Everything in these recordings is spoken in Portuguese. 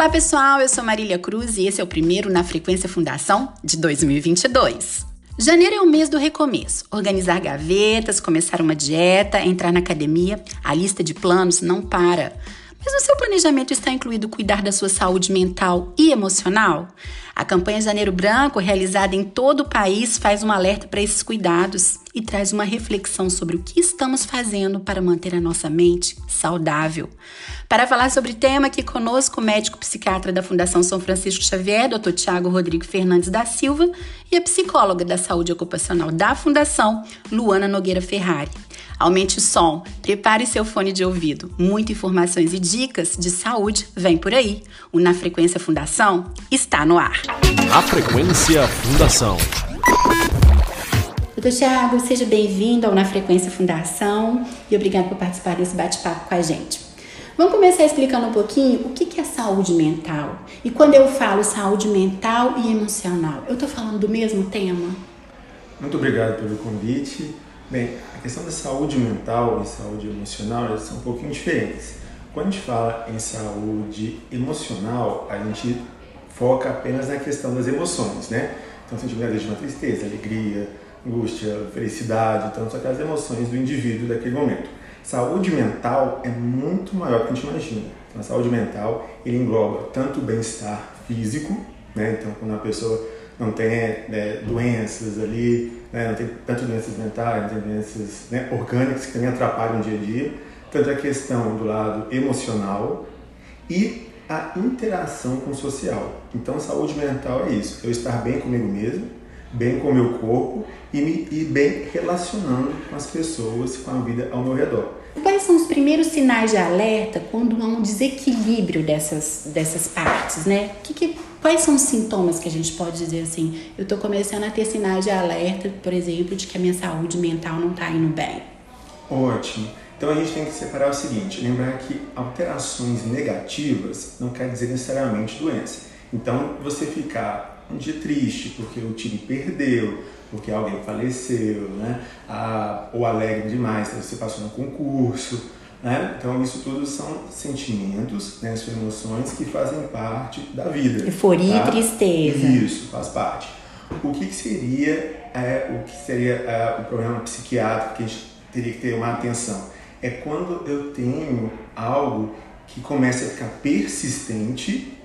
Olá pessoal, eu sou Marília Cruz e esse é o primeiro na Frequência Fundação de 2022. Janeiro é o mês do recomeço. Organizar gavetas, começar uma dieta, entrar na academia. A lista de planos não para. Mas no seu planejamento está incluído cuidar da sua saúde mental e emocional? A campanha Janeiro Branco, realizada em todo o país, faz um alerta para esses cuidados e traz uma reflexão sobre o que estamos fazendo para manter a nossa mente saudável. Para falar sobre o tema, aqui conosco o médico psiquiatra da Fundação São Francisco Xavier, Dr. Tiago Rodrigo Fernandes da Silva, e a psicóloga da saúde ocupacional da Fundação, Luana Nogueira Ferrari. Aumente o som, prepare seu fone de ouvido. Muitas informações e dicas de saúde vem por aí. O Na Frequência Fundação está no ar. Na Frequência Fundação. Doutor Tiago, seja bem-vindo ao Na Frequência Fundação e obrigado por participar desse bate-papo com a gente. Vamos começar explicando um pouquinho o que é saúde mental. E quando eu falo saúde mental e emocional, eu estou falando do mesmo tema? Muito obrigado pelo convite. Bem, a questão da saúde mental e saúde emocional elas são um pouquinho diferentes. Quando a gente fala em saúde emocional, a gente foca apenas na questão das emoções, né? Então, sentimento de uma tristeza, alegria, angústia, felicidade, então são aquelas emoções do indivíduo daquele momento. Saúde mental é muito maior do que a gente imagina. Então, a saúde mental ele engloba tanto o bem-estar físico, né? Então, quando a pessoa não tem né, doenças ali, né, não tem tanto doenças mentais, não tem doenças né, orgânicas que também atrapalham o dia a dia, tanto a questão do lado emocional e a interação com o social. Então, saúde mental é isso, eu estar bem comigo mesmo, bem com o meu corpo e, me, e bem relacionando com as pessoas, com a vida ao meu redor. Quais são os primeiros sinais de alerta quando há um desequilíbrio dessas, dessas partes, né? Que, que, quais são os sintomas que a gente pode dizer assim? Eu estou começando a ter sinais de alerta, por exemplo, de que a minha saúde mental não está indo bem. Ótimo. Então a gente tem que separar o seguinte: lembrar que alterações negativas não quer dizer necessariamente doença. Então você ficar um dia triste porque o time perdeu, porque alguém faleceu, né? Ah, ou alegre demais, você passou no concurso. Né? Então, isso tudo são sentimentos, né? são emoções que fazem parte da vida. Euforia tá? e tristeza. Isso, faz parte. O que, que seria, é, o, que seria é, o problema psiquiátrico que a gente teria que ter uma atenção? É quando eu tenho algo que começa a ficar persistente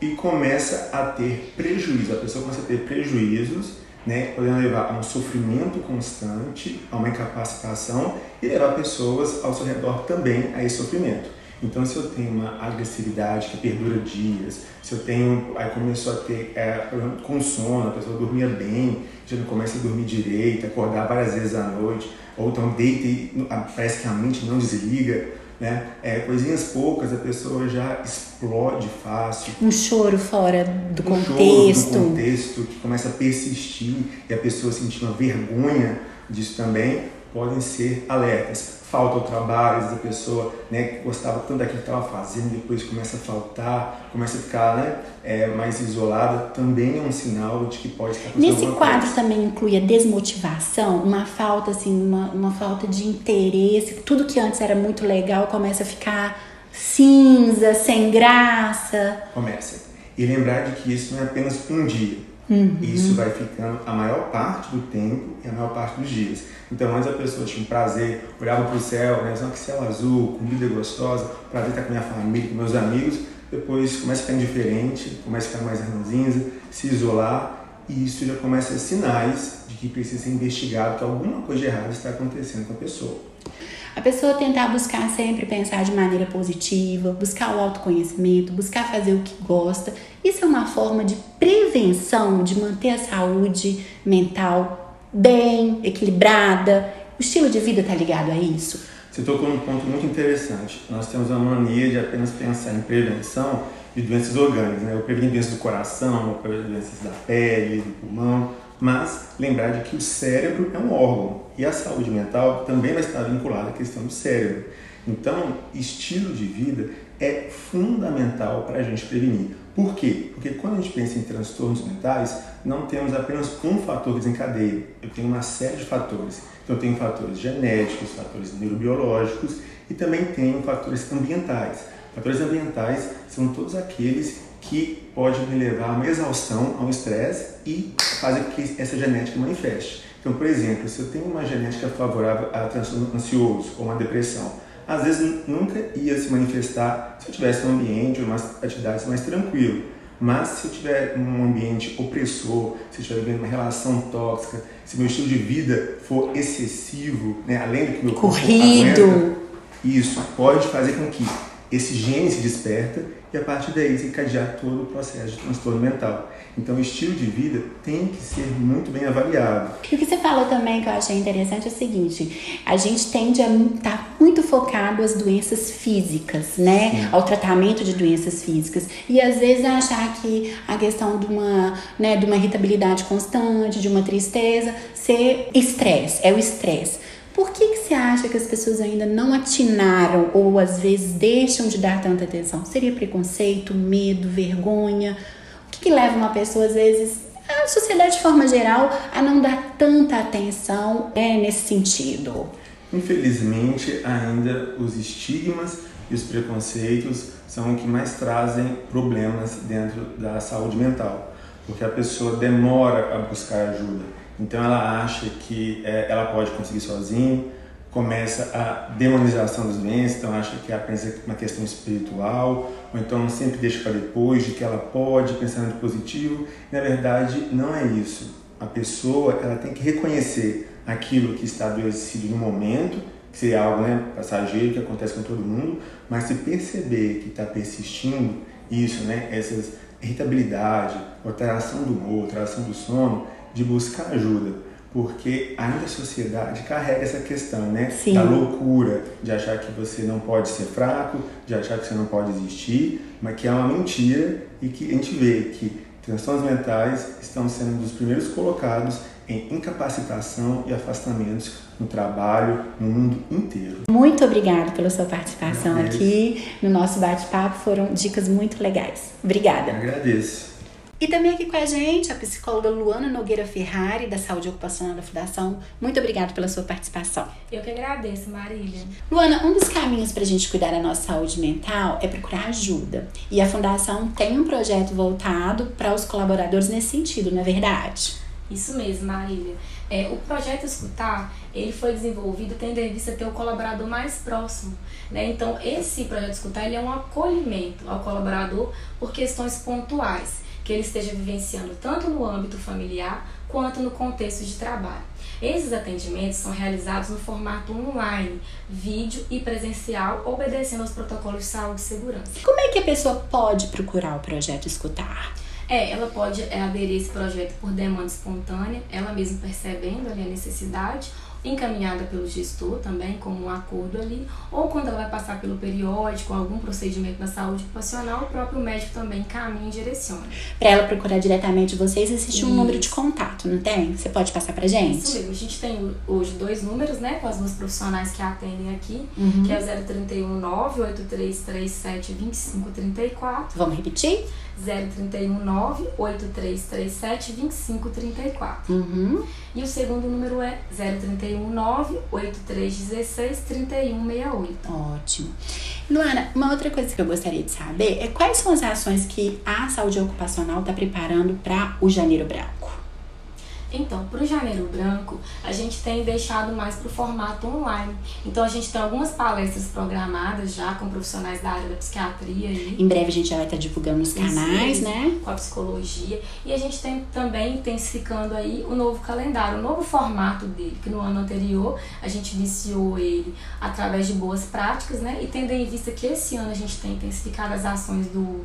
e começa a ter prejuízo. A pessoa começa a ter prejuízos né, podendo levar a um sofrimento constante, a uma incapacitação e levar pessoas ao seu redor também a esse sofrimento. Então, se eu tenho uma agressividade que perdura dias, se eu tenho, aí começou a ter é, problema com sono, a pessoa dormia bem, já não começa a dormir direito, acordar várias vezes à noite, ou então deita e parece que a mente não desliga, né? É, coisinhas poucas a pessoa já explode fácil. Um choro fora do um contexto. Choro do contexto que começa a persistir e a pessoa sentir uma vergonha disso também podem ser alertas falta ao trabalho, às vezes a pessoa né, gostava tanto daquilo que estava fazendo, depois começa a faltar, começa a ficar né, é, mais isolada, também é um sinal de que pode estar Nesse quadro coisa. também inclui a desmotivação, uma falta assim, uma, uma falta de interesse, tudo que antes era muito legal começa a ficar cinza, sem graça. Começa. E lembrar de que isso não é apenas um dia. Uhum. Isso vai ficando a maior parte do tempo e a maior parte dos dias. Então, antes a pessoa tinha um prazer, olhava para o céu, né? que céu azul, comida gostosa, prazer estar com minha família, com meus amigos. Depois começa a ficar indiferente, começa a ficar mais ranzinza, se isolar. E isso já começa a ser sinais de que precisa ser investigado, que alguma coisa de errado está acontecendo com a pessoa. A pessoa tentar buscar sempre pensar de maneira positiva, buscar o autoconhecimento, buscar fazer o que gosta. Isso é uma forma de prevenção, de manter a saúde mental bem, equilibrada. O estilo de vida está ligado a isso. Você tocou num ponto muito interessante. Nós temos a mania de apenas pensar em prevenção de doenças orgânicas, né? Eu prevenir doenças do coração, doenças da pele, do pulmão mas lembrar de que o cérebro é um órgão e a saúde mental também vai estar vinculada à questão do cérebro. Então, estilo de vida é fundamental para a gente prevenir. Por quê? Porque quando a gente pensa em transtornos mentais, não temos apenas um fator que desencadeia. Eu tenho uma série de fatores. Então, eu tenho fatores genéticos, fatores neurobiológicos e também tenho fatores ambientais. Fatores ambientais são todos aqueles que podem levar a uma exaustão, ao estresse e fazer com que essa genética manifeste. Então, por exemplo, se eu tenho uma genética favorável a transtorno ansioso ou uma depressão, às vezes nunca ia se manifestar se eu tivesse um ambiente ou umas atividades mais tranquilo. Mas se eu tiver um ambiente opressor, se eu estiver vivendo uma relação tóxica, se meu estilo de vida for excessivo, né, além do que meu corrido, aguenta, isso pode fazer com que esse gene se desperta e a partir daí se encadear todo o processo de transtorno mental. Então, o estilo de vida tem que ser muito bem avaliado. O que você falou também que eu achei interessante é o seguinte: a gente tende a estar tá muito focado às doenças físicas, né? Sim. Ao tratamento de doenças físicas. E às vezes achar que a questão de uma, né, de uma irritabilidade constante, de uma tristeza, ser estresse, é o estresse. Por que, que você acha que as pessoas ainda não atinaram ou às vezes deixam de dar tanta atenção? Seria preconceito, medo, vergonha? O que, que leva uma pessoa, às vezes, a sociedade de forma geral, a não dar tanta atenção né, nesse sentido? Infelizmente, ainda os estigmas e os preconceitos são o que mais trazem problemas dentro da saúde mental, porque a pessoa demora a buscar ajuda então ela acha que é, ela pode conseguir sozinha, começa a demonização das doenças, então acha que é apenas uma questão espiritual, ou então sempre deixa para depois de que ela pode, pensando de positivo. Na verdade, não é isso. A pessoa ela tem que reconhecer aquilo que está adoecido no momento, que seria algo né, passageiro que acontece com todo mundo, mas se perceber que está persistindo isso, né, essas irritabilidade, alteração do humor, alteração do sono, de buscar ajuda, porque ainda a sociedade carrega essa questão, né? Sim. Da loucura, de achar que você não pode ser fraco, de achar que você não pode existir, mas que é uma mentira e que a gente vê que transtornos mentais estão sendo dos primeiros colocados em incapacitação e afastamentos no trabalho, no mundo inteiro. Muito obrigada pela sua participação aqui no nosso bate-papo, foram dicas muito legais. Obrigada. Eu agradeço. E também aqui com a gente a psicóloga Luana Nogueira Ferrari, da Saúde Ocupacional da Fundação. Muito obrigada pela sua participação. Eu que agradeço, Marília. Luana, um dos caminhos para a gente cuidar da nossa saúde mental é procurar ajuda. E a Fundação tem um projeto voltado para os colaboradores nesse sentido, não é verdade? Isso mesmo, Marília. É, o projeto Escutar, ele foi desenvolvido tendo em vista ter o colaborador mais próximo. Né? Então, esse projeto Escutar ele é um acolhimento ao colaborador por questões pontuais que ele esteja vivenciando tanto no âmbito familiar quanto no contexto de trabalho. Esses atendimentos são realizados no formato online, vídeo e presencial, obedecendo aos protocolos de saúde e segurança. Como é que a pessoa pode procurar o projeto Escutar? É, ela pode é, aderir a esse projeto por demanda espontânea, ela mesma percebendo ali a necessidade, encaminhada pelo gestor também, como um acordo ali, ou quando ela vai passar pelo periódico, algum procedimento na saúde ocupacional, o próprio médico também encaminha e direciona. Para ela procurar diretamente vocês, existe um número de contato, não tem? Você pode passar pra gente? Isso mesmo. A gente tem hoje dois números, né, com as duas profissionais que atendem aqui, uhum. que é o 031 98337 2534. Vamos repetir? 031 98337 2534. Uhum. E o segundo número é 031 98316 3168. Ótimo. Luana, uma outra coisa que eu gostaria de saber é quais são as ações que a saúde ocupacional está preparando para o Janeiro Branco? Então, para o Janeiro Branco, a gente tem deixado mais para o formato online. Então, a gente tem algumas palestras programadas já com profissionais da área da psiquiatria. E, em breve a gente já vai estar divulgando nos canais, né? Com a psicologia. E a gente tem também intensificando aí o novo calendário, o novo formato dele, que no ano anterior a gente iniciou ele através de boas práticas, né? E tendo em vista que esse ano a gente tem intensificado as ações do,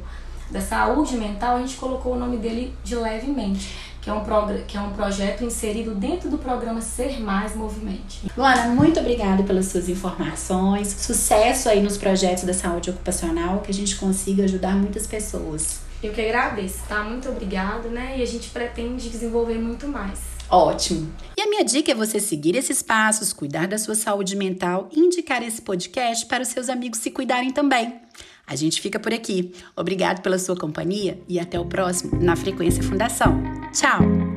da saúde mental, a gente colocou o nome dele de levemente que é um, que é um projeto inserido dentro do programa Ser Mais Movimente. Luana, muito obrigada pelas suas informações. Sucesso aí nos projetos da saúde ocupacional, que a gente consiga ajudar muitas pessoas. Eu que agradeço, tá? Muito obrigada, né? E a gente pretende desenvolver muito mais. Ótimo. E a minha dica é você seguir esses passos, cuidar da sua saúde mental e indicar esse podcast para os seus amigos se cuidarem também. A gente fica por aqui. Obrigado pela sua companhia e até o próximo na Frequência Fundação. Tchau!